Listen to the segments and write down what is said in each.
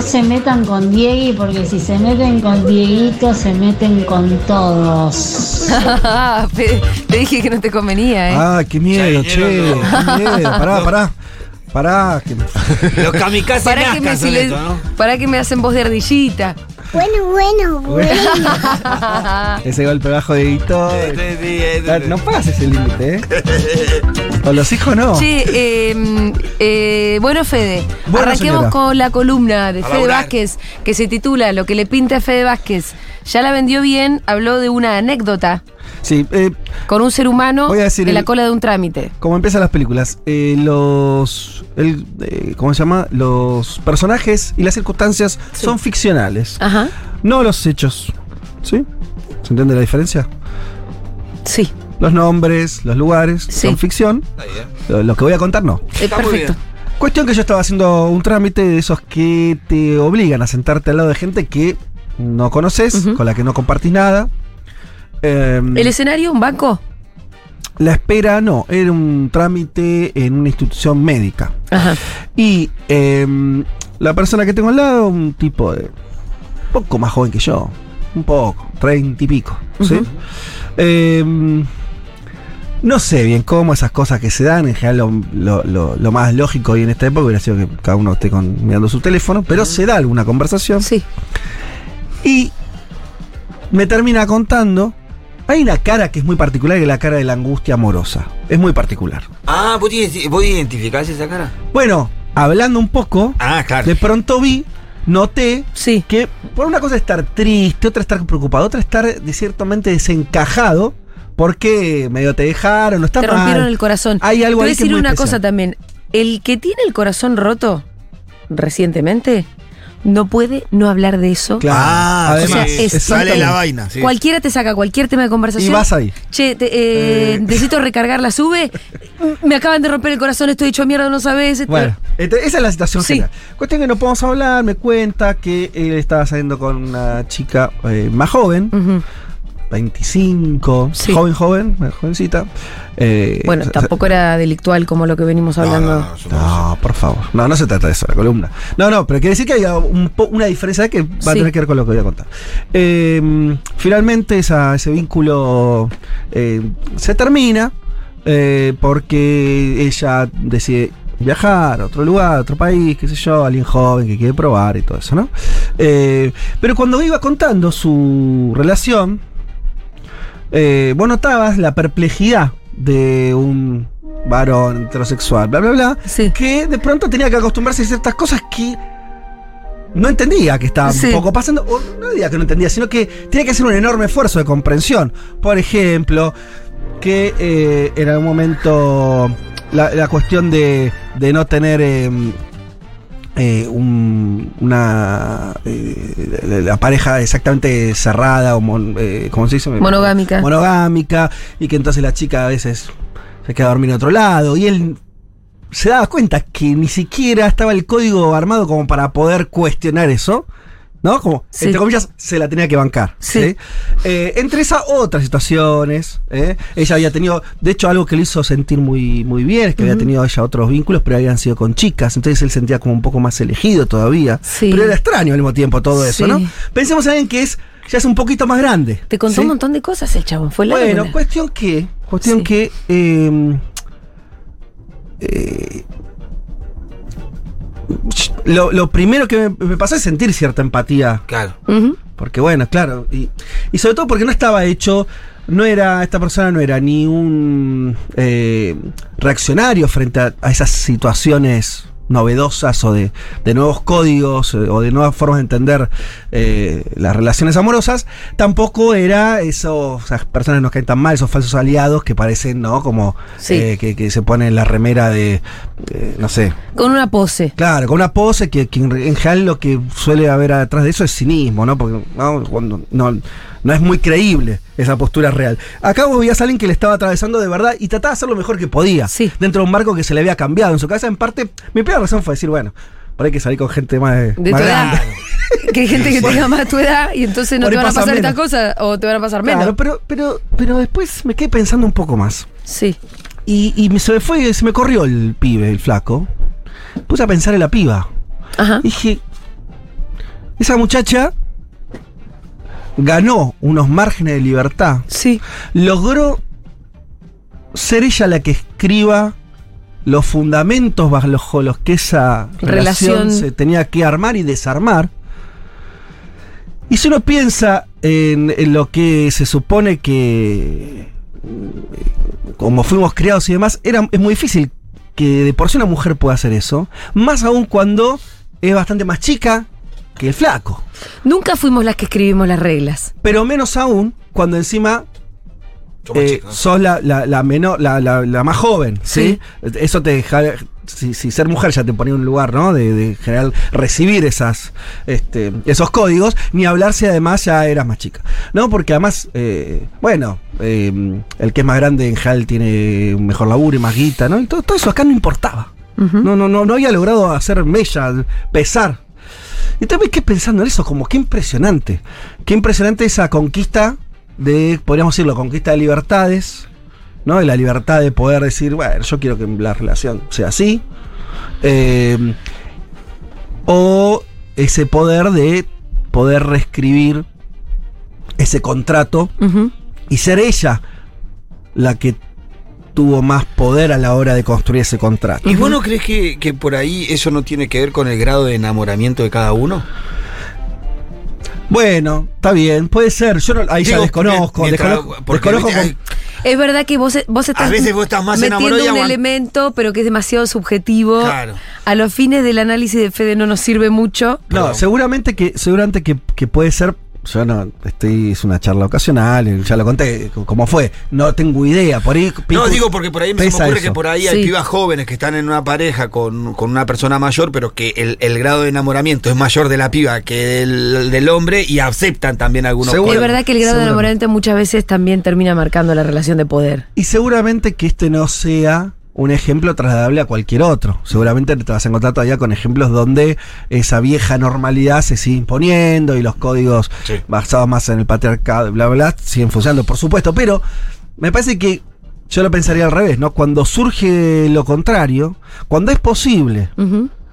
No se metan con Diegui porque si se meten con Dieguito se meten con todos. Te dije que no te convenía, ¿eh? Ah, qué miedo, che. Qué miedo. Pará, pará. Pará. que- Los kamikaze para, que me silen- ¿no? para que me hacen voz de ardillita. Bueno, bueno, bueno. Ese golpe bajo de Guito. Este, Ah, sí. No pases el límite, ¿eh? Con los hijos no. Che, eh, eh, bueno, Fede, Bueno, arranquemos señora. con la columna de A Fede laburar. Vázquez que se titula Lo que le pinta a Fede Vázquez. Ya la vendió bien, habló de una anécdota Sí, eh, con un ser humano Voy a decir en la cola de un trámite. como empiezan las películas, eh, los. El, eh, ¿Cómo se llama? Los personajes y las circunstancias son ficcionales, Ajá. no los hechos. ¿Sí? ¿Se entiende la diferencia? Sí, Los nombres, los lugares Sí. son ficción. Lo, lo que voy a contar no. eh, perfecto. bien. Cuestión que yo estaba haciendo un trámite de esos que te obligan a sentarte al lado de gente que no conoces, con la que no compartís nada. Em, ¿El escenario? ¿Un banco? la espera no, era un trámite en una institución médica. Ajá. Y em, la persona que tengo al lado, un tipo de poco más joven que yo, un poco, treinta y pico, ¿sí? Ujú. No sé bien cómo esas cosas que se dan, en general lo, lo- lo- lo más lógico hoy en esta época hubiera sido que cada uno esté con- mirando su teléfono, pero se da alguna conversación Sí. y me termina contando, hay una cara que es muy particular, que es la cara de la angustia amorosa, es muy particular. Ah, ¿vos, vos identificás esa cara? Bueno, hablando un poco, Ah, claro. de pronto vi, noté Sí. que por una cosa estar triste, otra estar preocupado, otra estar de ciertamente desencajado, porque medio te dejaron, no está Te mal. rompieron el corazón. Hay algo Te voy a que es decir muy una especial. cosa también. El que tiene el corazón roto recientemente no puede no hablar de eso. Claro. Ah, Además, o sea, es- sale la vaina. sí. Cualquiera te saca cualquier tema de conversación. Y vas ahí. Che, te- eh, Eh. necesito recargar la sube. Me acaban de romper el corazón, estoy hecho mierda, no sabes. Bueno, esa es la situación Sí. general. Cuestión que no podemos hablar, me cuenta que él estaba saliendo con una chica eh, más joven, Ujú. 25, Sí. joven, joven, jovencita. Eh, Bueno, tampoco era delictual como lo que venimos No, hablando. no, no, no por favor. No, no se trata de eso, la columna. No, no, pero quiere decir que hay un una diferencia que va a Sí. tener que ver con lo que voy a contar. Eh, finalmente esa- ese vínculo eh, se termina eh, porque ella decide viajar a otro lugar, a otro país, qué sé yo, alguien joven que quiere probar y todo eso, ¿no? Eh, pero cuando iba contando su relación, eh, vos notabas la perplejidad de un varón heterosexual, bla, bla, bla, Sí. que de pronto tenía que acostumbrarse a ciertas cosas que no entendía que estaban Sí. un poco pasando, o no diría que no entendía, sino que tenía que hacer un enorme esfuerzo de comprensión. Por ejemplo, que eh, en algún momento la, la cuestión de, de no tener eh, eh, un- una eh, la, pareja exactamente cerrada o mon- eh, ¿cómo se dice? Monogámica. monogámica y que entonces la chica a veces se queda a dormir en otro lado y él se daba cuenta que ni siquiera estaba el código armado como para poder cuestionar eso. ¿No? Como, Sí. entre comillas, se la tenía que bancar. Sí. ¿sí? Eh, entre esas otras situaciones, ¿eh? ella había tenido, de hecho, algo que le hizo sentir muy, muy bien, es que había tenido ella otros vínculos, pero habían sido con chicas, entonces él sentía como un poco más elegido todavía. Sí. Pero era extraño al mismo tiempo todo eso, Sí. ¿no? Pensemos en alguien que es, ya es un poquito más grande. Te contó un montón de cosas el chabón. Fue largo. Bueno, la- cuestión que, cuestión que eh, eh, lo, lo primero que me, me pasó es sentir cierta empatía. Claro. Porque bueno, claro. Y, y sobre todo porque no estaba hecho. No era, esta persona no era ni un eh, reaccionario frente a, a esas situaciones novedosas o de, de nuevos códigos eh, o de nuevas formas de entender eh, las relaciones amorosas, tampoco era esos, esas personas que nos caen tan mal, esos falsos aliados que parecen, ¿no? Como Sí. eh, que, que se ponen la remera de, eh, no sé, Con una pose. Claro, con una pose que, que en en general lo que suele haber atrás de eso es cinismo, ¿no? Porque no, Cuando- no, no es muy creíble esa postura real. Acá vos veías a alguien que le estaba atravesando de verdad y trataba de hacer lo mejor que podía. Sí. Dentro de un marco que se le había cambiado en su cabeza. En parte, mi primera razón fue decir, bueno, por ahí hay que salir con gente más, De más tu edad. Que hay gente que tenga más tu edad y entonces no te van a pasa pasar estas cosas o te van a pasar menos. Claro, pero, pero, pero después me quedé pensando un poco más. Sí. Y, se me fue, se me corrió el pibe, el flaco. Puse a pensar en la piba. Ajá. Dije, esa muchacha ganó unos márgenes de libertad, Sí. logró ser ella la que escriba los fundamentos bajo los que esa relación, Relación. se tenía que armar y desarmar. Y si uno piensa en, en lo que se supone que, mm, como fuimos criados y demás, era, es muy difícil que de por sí una mujer pueda hacer eso, más aún cuando es bastante más chica que el flaco. Nunca fuimos las que escribimos las reglas. Pero menos aún cuando encima Somos eh, sos la, la- la menor, la, la- la más joven, ¿sí? Eso te deja. Si, si ser mujer ya te ponía en un lugar, ¿no? De, de general recibir esas, este, esos códigos, ni hablar si además ya eras más chica. ¿No? Porque además, eh, bueno, eh, el que es más grande en general tiene un mejor laburo y más guita, ¿no? Y todo, todo eso acá no importaba. no, no, no, no había logrado hacer mella, pesar. Y entonces me quedé pensando en eso, como qué impresionante. Qué impresionante esa conquista de, podríamos decirlo, conquista de libertades, ¿no? De la libertad de poder decir, bueno, yo quiero que la relación sea así. Eh, o ese poder de poder reescribir ese contrato y ser ella la que tuvo más poder a la hora de construir ese contrato. ¿Y vos no crees que, que por ahí eso no tiene que ver con el grado de enamoramiento de cada uno? Bueno, está bien, puede ser. Yo no, ahí ya desconozco, mientras- desconozco, porque desconozco Es verdad que vos, vos estás A veces vos estás más metiendo un aguant- elemento, pero que es demasiado subjetivo. Claro. A los fines del análisis de Fede no nos sirve mucho. No, seguramente que, seguramente que, que puede ser. Yo no, estoy, es una charla ocasional, ya lo conté, cómo fue. No tengo idea, por ahí. No, digo porque por ahí me, se me pesa ocurre eso. que por ahí hay Sí. pibas jóvenes que están en una pareja con, con una persona mayor, pero que el, el grado de enamoramiento es mayor de la piba que del, del hombre y aceptan también algunos Seguro. Es verdad que el grado de enamoramiento muchas veces también termina marcando la relación de poder. Y seguramente que este no sea un ejemplo trasladable a cualquier otro. Seguramente te vas a encontrar todavía con ejemplos donde esa vieja normalidad se sigue imponiendo y los códigos Sí. basados más en el patriarcado, bla, bla, bla, siguen funcionando, por supuesto. Pero me parece que yo lo pensaría al revés, ¿no? Cuando surge lo contrario, cuando es posible,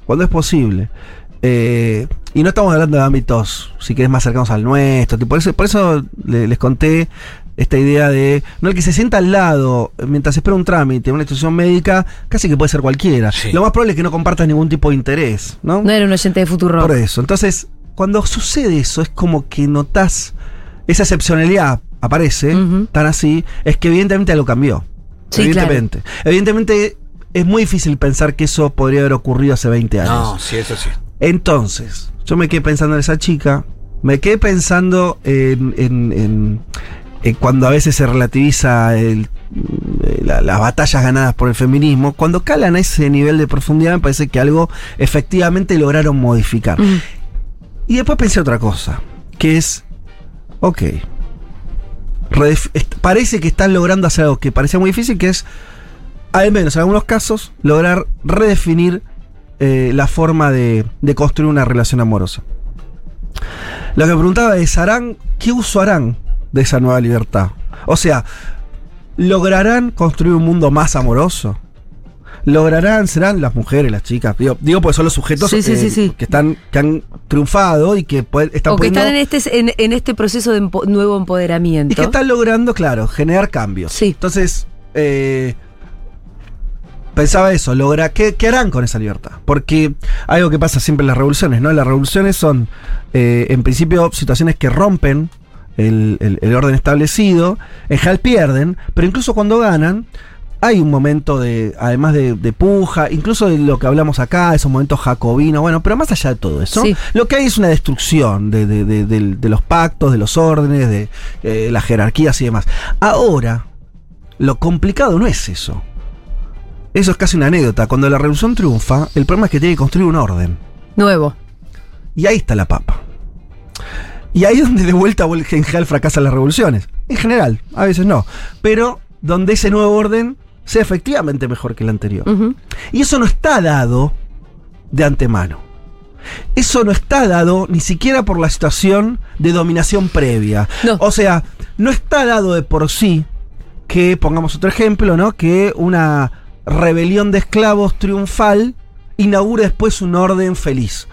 cuando es posible. eh, y no estamos hablando de ámbitos, si querés, más cercanos al nuestro. tipo, Por eso, por eso le- les conté esta idea de. No, el que se sienta al lado eh, mientras espera un trámite, una institución médica, casi que puede ser cualquiera. Sí. Lo más probable es que no compartas ningún tipo de interés, ¿no? No era un oyente de Futuro. Por eso. Entonces, cuando sucede eso, es como que notas esa excepcionalidad aparece, tan así, es que evidentemente algo cambió. Sí, evidentemente. Evidentemente es muy difícil pensar que eso podría haber ocurrido hace 20 años. No, sí, eso sí. Entonces, yo me quedé pensando en esa chica, me quedé pensando en, en- en- en cuando a veces se relativiza el- eh, la- las batallas ganadas por el feminismo, cuando calan a ese nivel de profundidad me parece que algo efectivamente lograron modificar. Y después pensé otra cosa, que es, ok, parece que están logrando hacer algo que parecía muy difícil, que es, al menos en algunos casos, lograr redefinir eh, la forma de, de construir una relación amorosa. Lo que me preguntaba es, ¿harán, ¿qué uso harán de esa nueva libertad? O sea, ¿lograrán construir un mundo más amoroso? ¿Lograrán, serán las mujeres, las chicas? Digo, digo porque son los sujetos Sí, sí, eh, sí, que están que han triunfado y que pueden- están O que pudiendo- están en este, en, en este proceso de empo- nuevo empoderamiento. y que están logrando, claro, generar cambios. Sí. Entonces, eh, pensaba eso, logra, ¿qué, qué harán con esa libertad? Porque algo que pasa siempre en las revoluciones, ¿no? Las revoluciones son, eh, en principio, situaciones que rompen el, el- el orden establecido, en general pierden, pero incluso cuando ganan, hay un momento de, además de, de puja, incluso de lo que hablamos acá, esos momentos jacobinos, bueno, pero más allá de todo eso, Sí. lo que hay es una destrucción de, de- de los pactos, de los órdenes, de eh, las jerarquías y demás. Ahora, lo complicado no es eso. Eso es casi una anécdota. Cuando la revolución triunfa, el problema es que tiene que construir un orden. Nuevo. Y ahí está la papa. Y ahí es donde de vuelta vuel- en general fracasan las revoluciones. En general, a veces no. Pero donde ese nuevo orden sea efectivamente mejor que el anterior. Y eso no está dado de antemano. Eso no está dado ni siquiera por la situación de dominación previa. No. O sea, no está dado de por sí que, pongamos otro ejemplo, ¿no? Que una rebelión de esclavos triunfal inaugure después un orden feliz.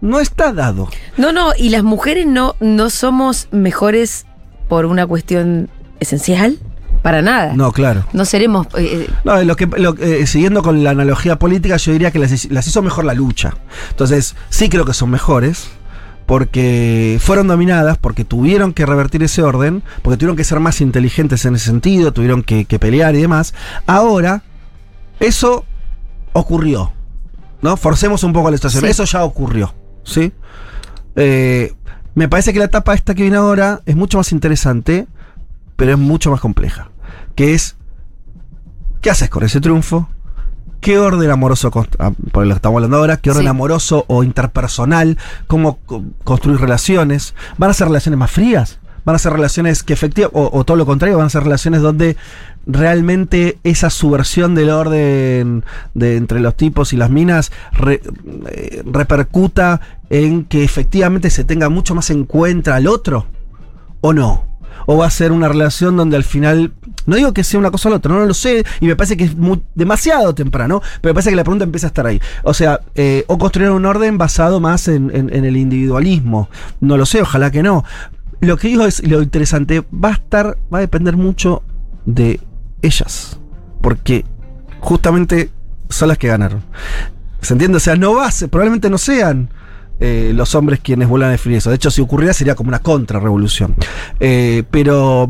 No está dado. No, no, y las mujeres no, no somos mejores por una cuestión esencial, para nada. No, claro. No seremos. eh, No, lo que, lo- eh, siguiendo con la analogía política, yo diría que las, las hizo mejor la lucha. Entonces, sí creo que son mejores, porque fueron dominadas, porque tuvieron que revertir ese orden, porque tuvieron que ser más inteligentes en ese sentido, tuvieron que, que pelear y demás. Ahora, eso ocurrió. ¿No? Forcemos un poco la situación. Sí. Eso ya ocurrió. ¿Sí? Eh, me parece que la etapa esta que viene ahora es mucho más interesante, pero es mucho más compleja. Que es ¿Qué haces con ese triunfo? ¿Qué orden amoroso, ah, por lo que estamos hablando ahora, qué orden Sí. amoroso o interpersonal, cómo co- construir relaciones? ¿Van a ser relaciones más frías? ¿Van a ser relaciones que efectivamente, o, todo lo contrario, van a ser relaciones donde realmente esa subversión del orden de entre los tipos y las minas eh, repercuta en que efectivamente se tenga mucho más en cuenta al otro? ¿O no? ¿O va a ser una relación donde al final, no digo que sea una cosa o la otra, no, lo sé, y me parece que es demasiado temprano, pero me parece que la pregunta empieza a estar ahí. O sea, eh, o construir un orden basado más en- en el individualismo. No lo sé, ojalá que no. Lo que digo es, lo interesante, va a estar, va a depender mucho de ellas, porque justamente son las que ganaron. ¿Se entiende? O sea, no va a ser- probablemente no sean eh, los hombres quienes vuelvan a definir eso. De hecho, si ocurriera sería como una contrarrevolución. Eh, pero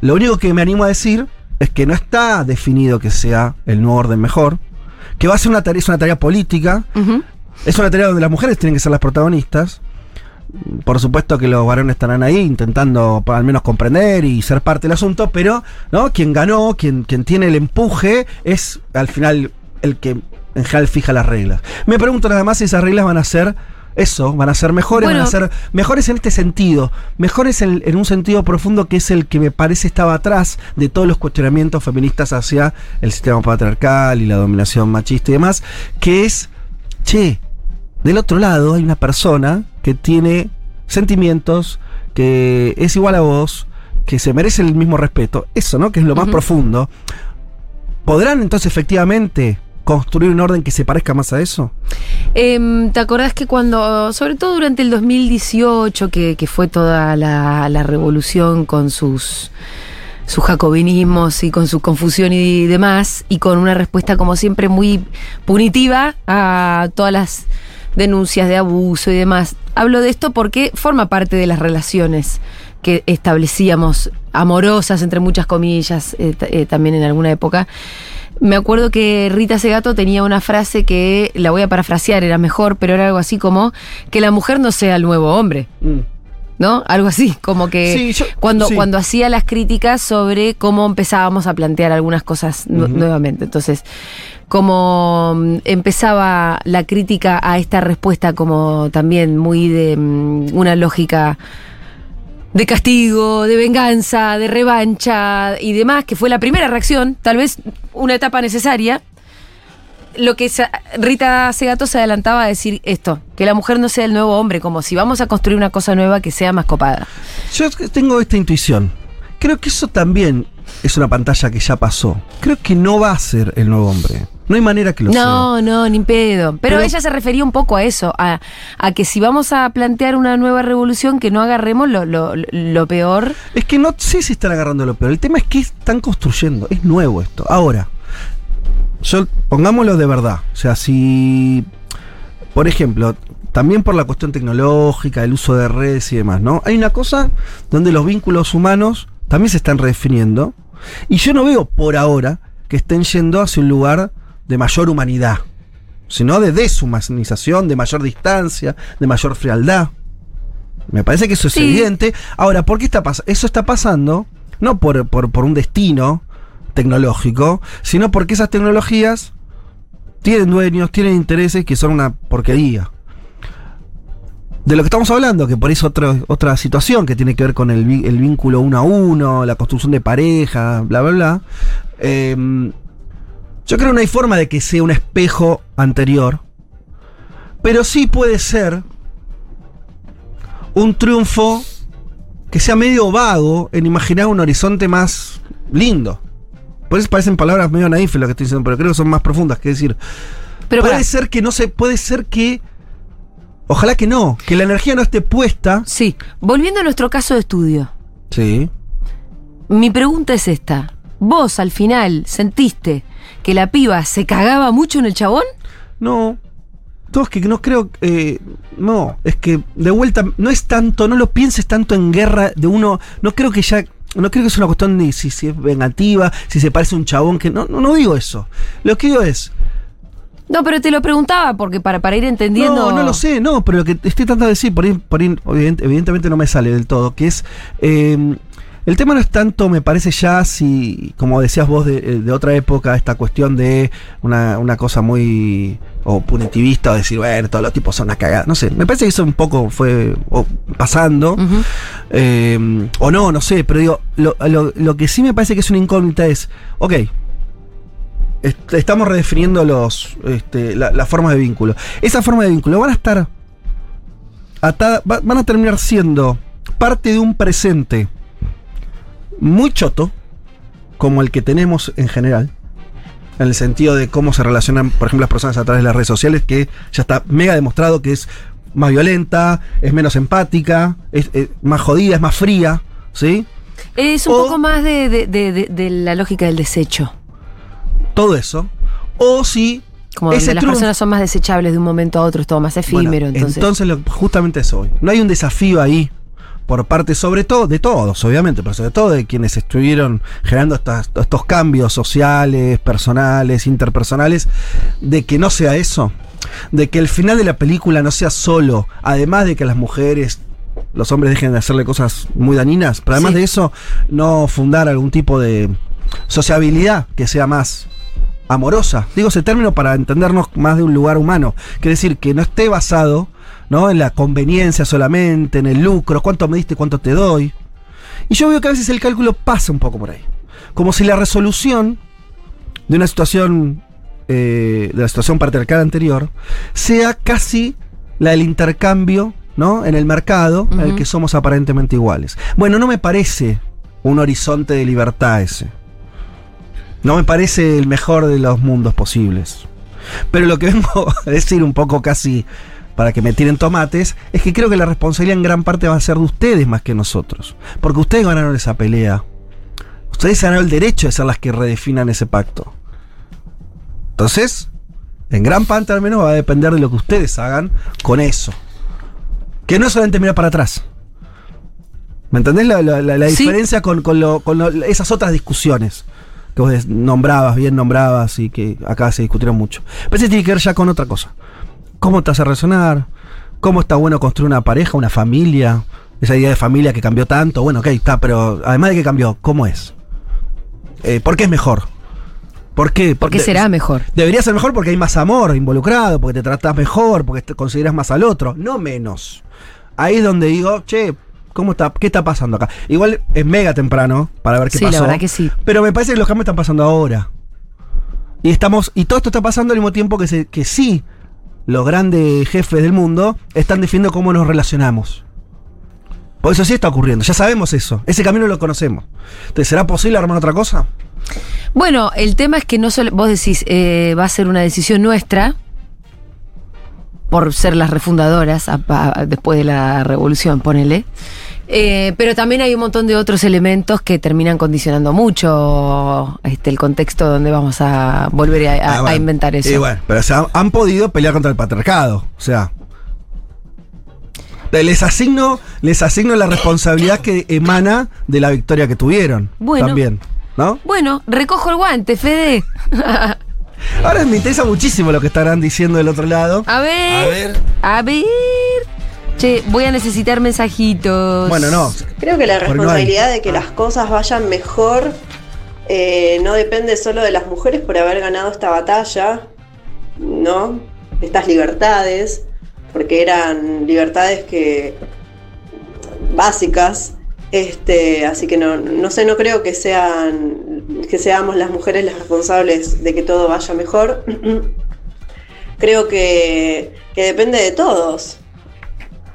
lo único que me animo a decir es que no está definido que sea el nuevo orden mejor, que va a ser una tarea, es una tarea política, es una tarea donde las mujeres tienen que ser las protagonistas. Por supuesto que los varones estarán ahí intentando al menos comprender y ser parte del asunto, pero ¿no? quien ganó, quien, quien tiene el empuje, es al final el que en general fija las reglas. Me pregunto nada más si esas reglas van a ser eso, van a ser mejores, Bueno. van a ser mejores en este sentido, mejores en, en un sentido profundo que es el que me parece estaba atrás de todos los cuestionamientos feministas hacia el sistema patriarcal y la dominación machista y demás, que es, che, del otro lado hay una persona que tiene sentimientos, que es igual a vos, que se merece el mismo respeto, eso, ¿no? Que es lo más profundo. ¿Podrán entonces efectivamente construir un orden que se parezca más a eso? Em, ¿Te acordás que cuando, sobre todo durante el 2018, que, que fue toda la, la revolución con sus, sus jacobinismos y con su confusión y demás, y con una respuesta como siempre muy punitiva a todas las denuncias de abuso y demás? Hablo de esto porque forma parte de las relaciones que establecíamos, amorosas entre muchas comillas, eh, eh, también en alguna época. Me acuerdo que Rita Segato tenía una frase que la voy a parafrasear, era mejor, pero era algo así como que la mujer no sea el nuevo hombre, ¿no? Algo así, como que Sí, yo- cuando, sí. cuando hacía las críticas sobre cómo empezábamos a plantear algunas cosas nuevamente. Entonces, como mm, empezaba la crítica a esta respuesta como también muy de mm, una lógica de castigo, de venganza, de revancha y demás, que fue la primera reacción, tal vez una etapa necesaria. Lo que Rita Segato se adelantaba a decir esto, que la mujer no sea el nuevo hombre, como si vamos a construir una cosa nueva que sea más copada. Yo tengo esta intuición. Creo que eso también es una pantalla que ya pasó. Creo que no va a ser el nuevo hombre. No hay manera que lo sea. No, no, ni pedo. Pero, Pero- ella se refería un poco a eso, a, a que si vamos a plantear una nueva revolución, que no agarremos lo, lo, lo peor. Es que no sé si están agarrando lo peor. El tema es que están construyendo. Es nuevo esto. Ahora, yo pongámoslo de verdad. O sea, si, por ejemplo, también por la cuestión tecnológica, el uso de redes y demás, ¿no? Hay una cosa donde los vínculos humanos también se están redefiniendo. Y yo no veo por ahora que estén yendo hacia un lugar de mayor humanidad, sino de deshumanización, de mayor distancia, de mayor frialdad. Me parece que eso es Sí. evidente. Ahora, ¿por qué está pasando? Eso está pasando no por, por, por un destino tecnológico, sino porque esas tecnologías tienen dueños, tienen intereses que son una porquería. De lo que estamos hablando, que por eso otra, otra situación que tiene que ver con el, el vínculo uno a uno, la construcción de pareja, bla, bla, bla. Eh, yo creo que no hay forma de que sea un espejo anterior, pero sí puede ser un triunfo que sea medio vago en imaginar un horizonte más lindo. Por eso parecen palabras medio naifes lo que estoy diciendo, pero creo que son más profundas. Que decir, Pero puede ser que no se, puede ser que, ojalá que no, que la energía no esté puesta. Sí, volviendo a nuestro caso de estudio. Sí. Mi pregunta es esta. ¿Vos al final sentiste que la piba se cagaba mucho en el chabón? No. Todo es que no creo. eh, no, es que de vuelta, no es tanto, no lo pienses tanto en guerra de uno. No creo que ya. No creo que es una cuestión de si, si es vengativa, si se parece a un chabón que. No, no, no digo eso. Lo que digo es. No, pero te lo preguntaba porque para, para ir entendiendo. No, no lo sé, no, pero lo que estoy tratando de decir, por ahí, por ahí, evidentemente no me sale del todo, que es. eh, el tema no es tanto, me parece ya, si, como decías vos de, eh, de otra época, esta cuestión de una, una cosa muy o punitivista, o decir, bueno, todos los tipos son una cagada. No sé, me parece que eso un poco fue o, pasando. Eh, o no, no sé, pero digo, lo, lo- lo que sí me parece que es una incógnita es, ok, est- estamos redefiniendo los, este, la, la forma de vínculo. Esa forma de vínculo van a estar atada, va- van a terminar siendo parte de un presente muy choto, como el que tenemos en general. En el sentido de cómo se relacionan, por ejemplo, las personas a través de las redes sociales, que ya está mega demostrado que es más violenta, es menos empática, es, es más jodida, es más fría, ¿sí? Es un O- poco más de, de- de- la lógica del desecho. Todo eso. O si Como ese las triunfo- personas son más desechables de un momento a otro, es todo más efímero. Bueno, entonces. lo- justamente eso hoy. No hay un desafío ahí por parte sobre todo de todos, obviamente, pero sobre todo de quienes estuvieron generando estas- estos cambios sociales, personales, interpersonales, de que no sea eso. De que el final de la película no sea solo, además de que las mujeres, los hombres dejen de hacerle cosas muy dañinas, pero además Sí. de eso, no fundar algún tipo de sociabilidad que sea más amorosa. Digo ese término para entendernos más de un lugar humano. Quiere decir que no esté basado ¿no? en la conveniencia solamente, en el lucro, cuánto me diste, cuánto te doy. Y yo veo que a veces el cálculo pasa un poco por ahí. Como si la resolución de una situación, eh, de la situación patriarcal anterior, sea casi la del intercambio, ¿no? En el mercado, en el que somos aparentemente iguales. Bueno, no me parece un horizonte de libertad ese. No me parece el mejor de los mundos posibles. Pero lo que vengo a decir un poco casi para que me tiren tomates es que creo que la responsabilidad en gran parte va a ser de ustedes más que nosotros. Porque ustedes ganaron esa pelea. Ustedes ganaron el derecho de ser las que redefinan ese pacto. Entonces, en gran parte al menos va a depender de lo que ustedes hagan con eso. Que no es solamente mirar para atrás. ¿Me entendés la, la- la- la Sí. diferencia con, con lo- con lo- esas otras discusiones? Que vos nombrabas, bien nombrabas y que acá se discutieron mucho. Pero ese tiene que ver ya con otra cosa. ¿Cómo te hace resonar? ¿Cómo está bueno construir una pareja, una familia? Esa idea de familia que cambió tanto. Bueno, ok, está, pero además de que cambió, ¿cómo es? Eh, ¿Por qué es mejor? ¿Por qué? ¿Por qué De- será mejor? Debería ser mejor porque hay más amor involucrado, porque te tratas mejor, porque te consideras más al otro, no menos. Ahí es donde digo, che, ¿cómo está, ¿qué está pasando acá? Igual es mega temprano para ver qué Sí, la pasó. verdad que sí. Pero me parece que los cambios están pasando ahora. Y estamos, y todo esto está pasando al mismo tiempo que, se, que sí, los grandes jefes del mundo están definiendo cómo nos relacionamos. Por eso sí está ocurriendo, ya sabemos eso. Ese camino lo conocemos. Entonces, ¿será posible armar otra cosa? Bueno, el tema es que no solo, vos decís, eh, va a ser una decisión nuestra, por ser las refundadoras después de la revolución, ponele. Eh, pero también hay un montón de otros elementos que terminan condicionando mucho este, el contexto donde vamos a volver a, a- Ah, a inventar eso. Y bueno, pero se han, han podido pelear contra el patriarcado. O sea. Les asigno, les asigno la responsabilidad que emana de la victoria que tuvieron. Bueno. También. ¿no? Bueno, recojo el guante, Fede. Ahora me interesa muchísimo lo que estarán diciendo del otro lado. A ver. A ver. A ver. Che, voy a necesitar mensajitos. Bueno, no. Creo que la Porque no hay. responsabilidad de que las cosas vayan mejor eh, no depende solo de las mujeres por haber ganado esta batalla, ¿no? Estas libertades, porque eran libertades que básicas. Este, así que no, no sé, no creo que sean que seamos las mujeres las responsables de que todo vaya mejor. creo que, que depende de todos.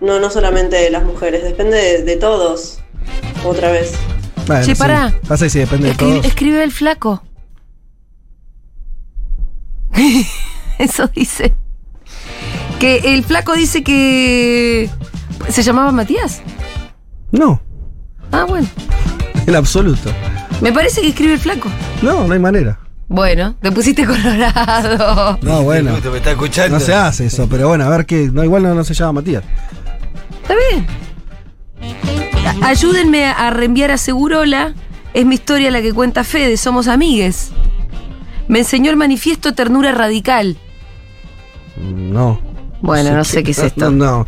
No, no solamente de las mujeres, depende de, de todos. Otra vez. Bueno, Che, sí. pará. Pasa sí, depende de Escribe, todos. escribe el flaco. Eso dice. Que el flaco dice que. ¿Se llamaba Matías? No, Ah, bueno. en absoluto. Me parece que escribe el flaco. No, no hay manera. Bueno, te pusiste colorado. No, bueno. Te me está escuchando. No se hace eso, pero bueno, a ver qué. No, igual no, no se llama Matías. Está bien. Ayúdenme a reenviar a Segurola. Es mi historia la que cuenta Fede. Somos amigues. Me enseñó el manifiesto Ternura Radical. No. Bueno, no sé qué es esto. No, no.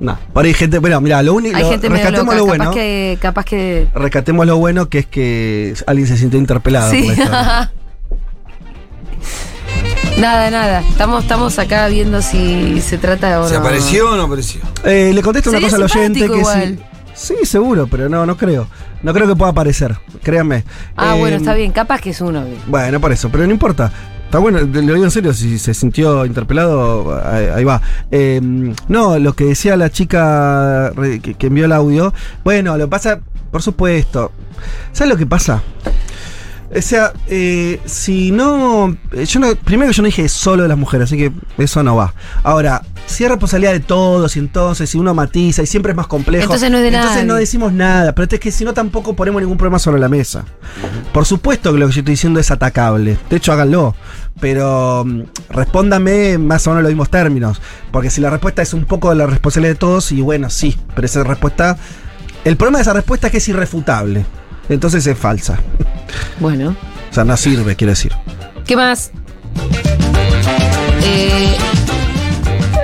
No. Por ahí hay gente. Bueno, mira, lo único. Hay gente medio rescatemos loca. lo capaz bueno. que. Capaz que. Rescatemos lo bueno que es que alguien se sintió interpelado por Sí. nada, nada. Estamos, estamos acá viendo si se trata o ¿Se apareció o no apareció? Eh, le contesto una cosa al oyente que igual. sí. Sí, seguro, pero no, no creo. No creo que pueda aparecer. Créanme. Ah, Eh, bueno, está bien. Capaz que es uno. Bueno, por eso, pero no importa. Está bueno, lo digo en serio, si se sintió interpelado, ahí, ahí va. Eh, no, lo que decía la chica que, que envió el audio, bueno, lo que pasa, por supuesto. ¿Sabes lo que pasa? O sea, eh, si no, eh, yo no. Primero que yo no dije solo de las mujeres, así que eso no va. Ahora, si es responsabilidad de todos, y entonces si uno matiza y siempre es más complejo. Entonces no es de Entonces nadie. no decimos nada, pero es que si no tampoco ponemos ningún problema sobre la mesa. Por supuesto que lo que yo estoy diciendo es atacable. De hecho, háganlo. Pero mm, respóndame más o menos en los mismos términos. Porque si la respuesta es un poco de la responsabilidad de todos, y bueno, sí. Pero esa respuesta. El problema de esa respuesta es que es irrefutable. Entonces es falsa. Bueno. O sea, no sirve, quiero decir. ¿Qué más? Eh,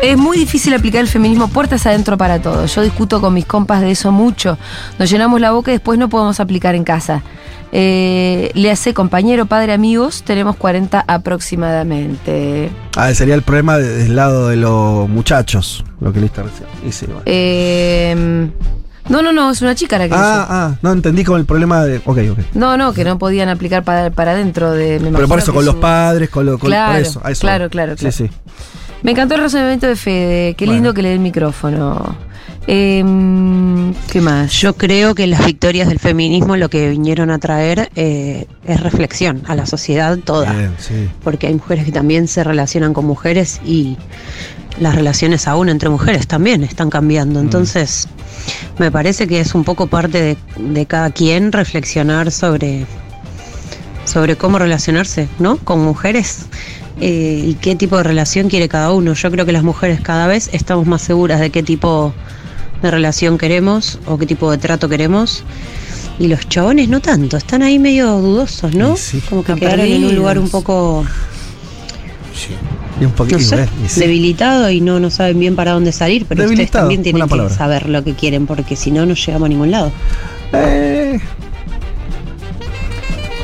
es muy difícil aplicar el feminismo puertas adentro para todos. Yo discuto con mis compas de eso mucho. Nos llenamos la boca y después no podemos aplicar en casa. Eh, le hace compañero, padre, amigos. Tenemos 40 aproximadamente. Ah, sería el problema de- del lado de los muchachos. Lo que leíste recién. Y sí, bueno. Eh, no, no, no, es una chica la que Ah, ah, no entendí como el problema de. Ok, ok. No, no, que no podían aplicar para, para adentro de. me Pero por eso, con los padres, con, lo, con Claro, por eso, a eso. claro, claro, claro. Sí, sí. Me encantó el razonamiento de Fede. Qué lindo Bueno. que le dé el micrófono. Em, ¿Qué más? Yo creo que las victorias del feminismo lo que vinieron a traer eh, es reflexión a la sociedad toda. Bien, sí. Porque hay mujeres que también se relacionan con mujeres y las relaciones aún entre mujeres también están cambiando. Entonces, me parece que es un poco parte de, de cada quien reflexionar sobre, sobre cómo relacionarse, ¿no? Con mujeres. eh, y qué tipo de relación quiere cada uno. Yo creo que las mujeres cada vez estamos más seguras de qué tipo de relación queremos o qué tipo de trato queremos. Y los chabones no tanto, están ahí medio dudosos, ¿no? Sí. Como que quedaron en un lugar un poco. Y un poquito, no sé, ¿eh? Y sí. debilitado y no, no saben bien para dónde salir, pero ustedes también tienen que palabra. saber lo que quieren, porque si no, no llegamos a ningún lado. Eh,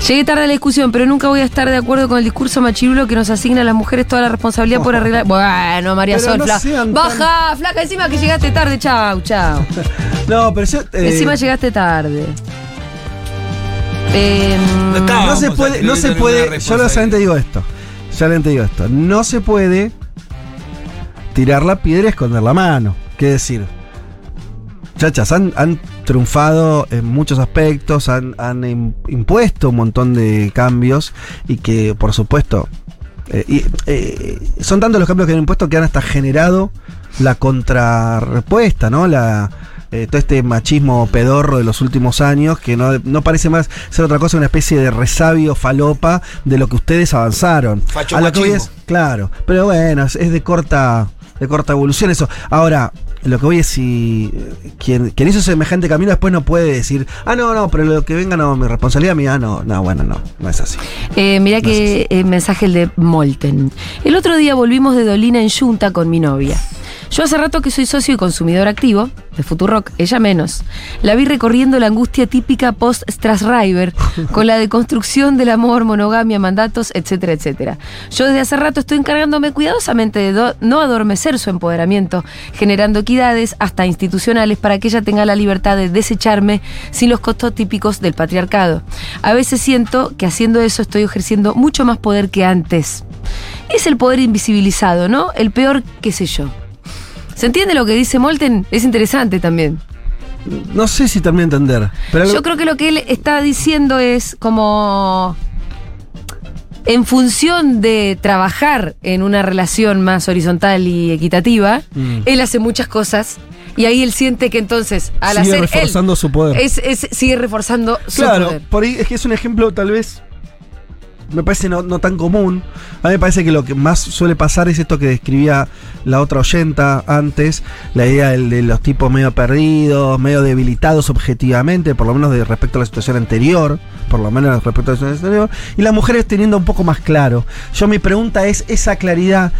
Llegué tarde a la discusión, pero nunca voy a estar de acuerdo con el discurso machirulo que nos asigna a las mujeres toda la responsabilidad por arreglar. Bueno, María Pero Sol, no fla- sean tan- Baja, flaca, encima que llegaste tarde. Chau, chau. no, pero yo. eh, Encima llegaste tarde. Em, No se puede, no se puede. Yo solamente digo esto. Solamente digo esto. No se puede tirar la piedra y esconder la mano. ¿Qué decir? Chachas, han, triunfado en muchos aspectos, han, han im- impuesto un montón de cambios y que, por supuesto, eh, eh, son tantos los cambios que han impuesto que han hasta generado la contrarrespuesta, ¿no? La, eh, todo este machismo pedorro de los últimos años que no, no parece más ser otra cosa que una especie de resabio falopa de lo que ustedes avanzaron. Facho A lo que es- claro, pero bueno, es, es de corta de corta evolución eso. Ahora, lo que voy es si eh, quien, quien hizo semejante camino después no puede decir, ah, no, no, pero lo que venga no, mi responsabilidad mía, no, no, bueno, no, no es así. Eh, mirá que eh, mensaje el de Molten. El otro día volvimos de Dolina en Junta con mi novia. Yo hace rato que soy socio y consumidor activo de Futurock, ella menos. La vi recorriendo la angustia típica post Strasriver, con la deconstrucción del amor, monogamia, mandatos, etcétera, etcétera. Yo desde hace rato estoy encargándome cuidadosamente de no adormecer su empoderamiento, generando equidades hasta institucionales para que ella tenga la libertad de desecharme sin los costos típicos del patriarcado. A veces siento que haciendo eso estoy ejerciendo mucho más poder que antes. Es el poder invisibilizado, ¿no? El peor, qué sé yo. ¿Se entiende lo que dice Molten? Es interesante también. No sé si de entender. Pero Yo creo que lo que él está diciendo es como. En función de trabajar en una relación más horizontal y equitativa, Mm. él hace muchas cosas y ahí él siente que entonces, al sigue hacer reforzando él, su poder. es- es- sigue reforzando su Claro, poder. por ahí es que es un ejemplo tal vez. Me parece no, no tan común. A mí me parece que lo que más suele pasar es esto que describía la otra oyenta antes, la idea del- de, los tipos medio perdidos, medio debilitados objetivamente, por lo menos de respecto a la situación anterior, por lo menos respecto a la situación anterior, y las mujeres teniendo un poco más claro. Yo mi pregunta es esa claridad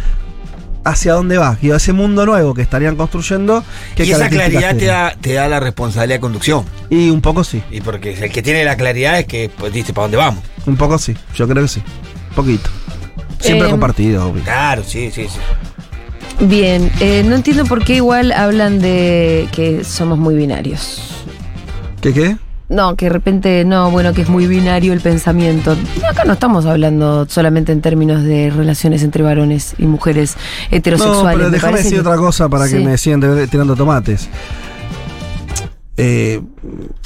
hacia dónde va, y ese mundo nuevo que estarían construyendo. ¿qué Y esa claridad te da, te da la responsabilidad de conducción. Y un poco sí. Y porque el que tiene la claridad es que pues, dice para dónde vamos. Un poco sí, yo creo que sí. Poquito. Siempre Eh, compartido, obvio. Claro, sí, sí, sí. Bien, eh, no entiendo por qué igual hablan de que somos muy binarios. ¿Qué qué? No, que de repente, no, bueno, que es muy binario el pensamiento. Acá no estamos hablando solamente en términos de relaciones entre varones y mujeres heterosexuales. No, pero me déjame decir que- otra cosa para que me sigan de- tirando tomates. Eh,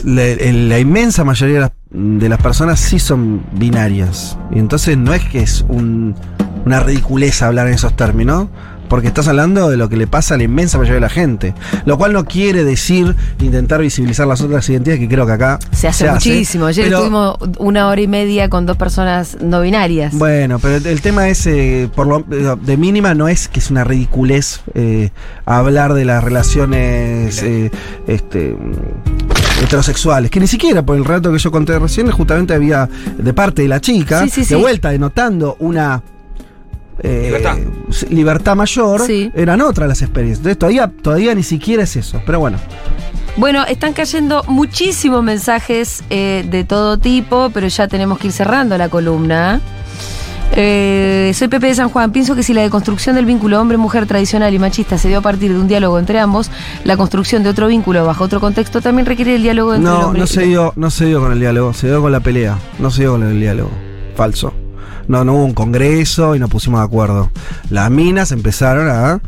la, la inmensa mayoría de las, de las personas sí son binarias. Y entonces no es que es un- una ridiculez hablar en esos términos. Porque estás hablando de lo que le pasa a la inmensa mayoría de la gente. Lo cual no quiere decir intentar visibilizar las otras identidades, que creo que acá Se hace muchísimo. Ayer pero- estuvimos una hora y media con dos personas no binarias. Bueno, pero el- tema es, eh, por lo, de mínima, no es que es una ridiculez eh, hablar de las relaciones eh, este, heterosexuales, que ni siquiera por el relato que yo conté recién, justamente había de parte de la chica, Sí, sí, de sí. vuelta denotando una... eh, Libertad. libertad mayor, Sí. eran otras las experiencias. Entonces todavía, todavía ni siquiera es eso. Pero bueno, Bueno, están cayendo muchísimos mensajes eh, de todo tipo, pero ya tenemos que ir cerrando la columna. Eh, soy Pepe de San Juan. Pienso que si la deconstrucción del vínculo hombre-mujer tradicional y machista se dio a partir de un diálogo entre ambos, la construcción de otro vínculo bajo otro contexto también requiere el diálogo entre no, no se dio, no se dio con el diálogo, se dio con la pelea, no se dio con el diálogo. Falso. No, no hubo un congreso y nos pusimos de acuerdo. Las minas empezaron a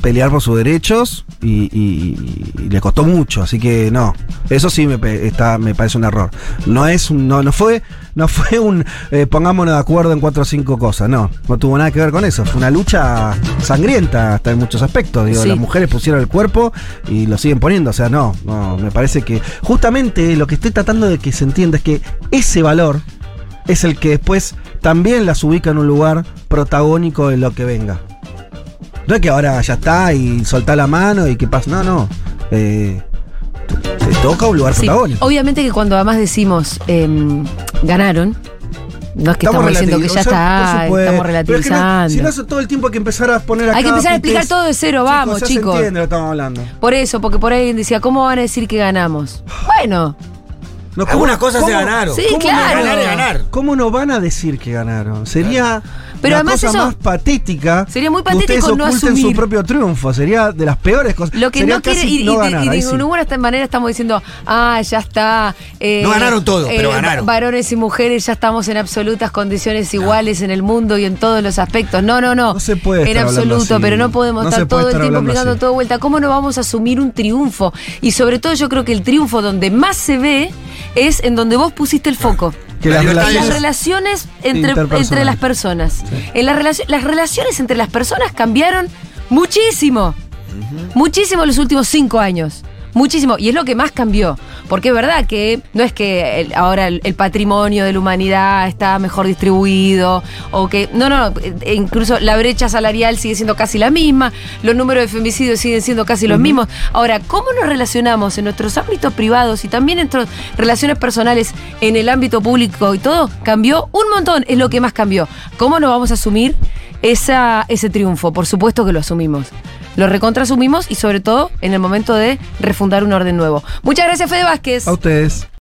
pelear por sus derechos y, y- y le costó mucho, así que no. Eso sí me, está, me parece un error. No es un, no, no fue, no fue un eh, pongámonos de acuerdo en cuatro o cinco cosas, no. No tuvo nada que ver con eso. Fue una lucha sangrienta hasta en muchos aspectos. Digo, Sí. las mujeres pusieron el cuerpo y lo siguen poniendo. O sea, no, no, me parece que justamente lo que estoy tratando de que se entienda es que ese valor es el que después también las ubica en un lugar protagónico de lo que venga. No es que ahora ya está y soltá la mano y que pasa. No, no. Eh, te, toca un lugar Sí, protagónico. obviamente que cuando además decimos em, ganaron, no es que estamos, diciendo que ya o sea, por está, supuesto. estamos Pero es que no- relativizando. si no, hace todo el tiempo hay que empezar a poner acá Hay que empezar a explicar todo de cero, vamos, chicos. Se entiende lo que estamos hablando. Por eso, porque por ahí alguien decía, ¿cómo van a decir que ganamos? Bueno, No, ¿cómo- Algunas cosas se ganaron. Sí, ¿cómo no claro. Ganar ganar? ¿Cómo no van a decir que ganaron? Sería Pero la además cosa eso- más patética. Sería muy que ustedes patético no oculten asumir. su propio triunfo. Sería de las peores cosas. lo que Sería no quiere, y, no de- ganar, y ahí de sí. ninguna esta manera estamos diciendo, ah, ya está. eh, No ganaron todo, pero ganaron. Varones y mujeres ya estamos en absolutas condiciones iguales en el mundo y en todos los aspectos. No, no, no. No se puede En absoluto, así. pero no podemos No estar todo el tiempo así. todo de vuelta. ¿Cómo no vamos a asumir un triunfo? Y sobre todo yo creo que el triunfo donde más se ve es en donde vos pusiste el foco. Que La las libertad En las relaciones- entre, entre las personas. En las relaciones entre las personas cambiaron muchísimo. Muchísimo en los últimos cinco años. Muchísimo. Y es lo que más cambió. Porque es verdad que no es que el- ahora el, el patrimonio de la humanidad está mejor distribuido o que. No, no, e incluso la brecha salarial sigue siendo casi la misma, los números de femicidios siguen siendo casi los mismos. Ahora, ¿cómo nos relacionamos en nuestros ámbitos privados y también en nuestras relaciones personales en el ámbito público y todo? Cambió un montón, es lo que más cambió. ¿Cómo nos vamos a asumir esa, ese triunfo? Por supuesto que lo asumimos. Lo recontrasumimos y sobre todo en el momento de refundar un orden nuevo. Muchas gracias, Fede Vázquez. A ustedes.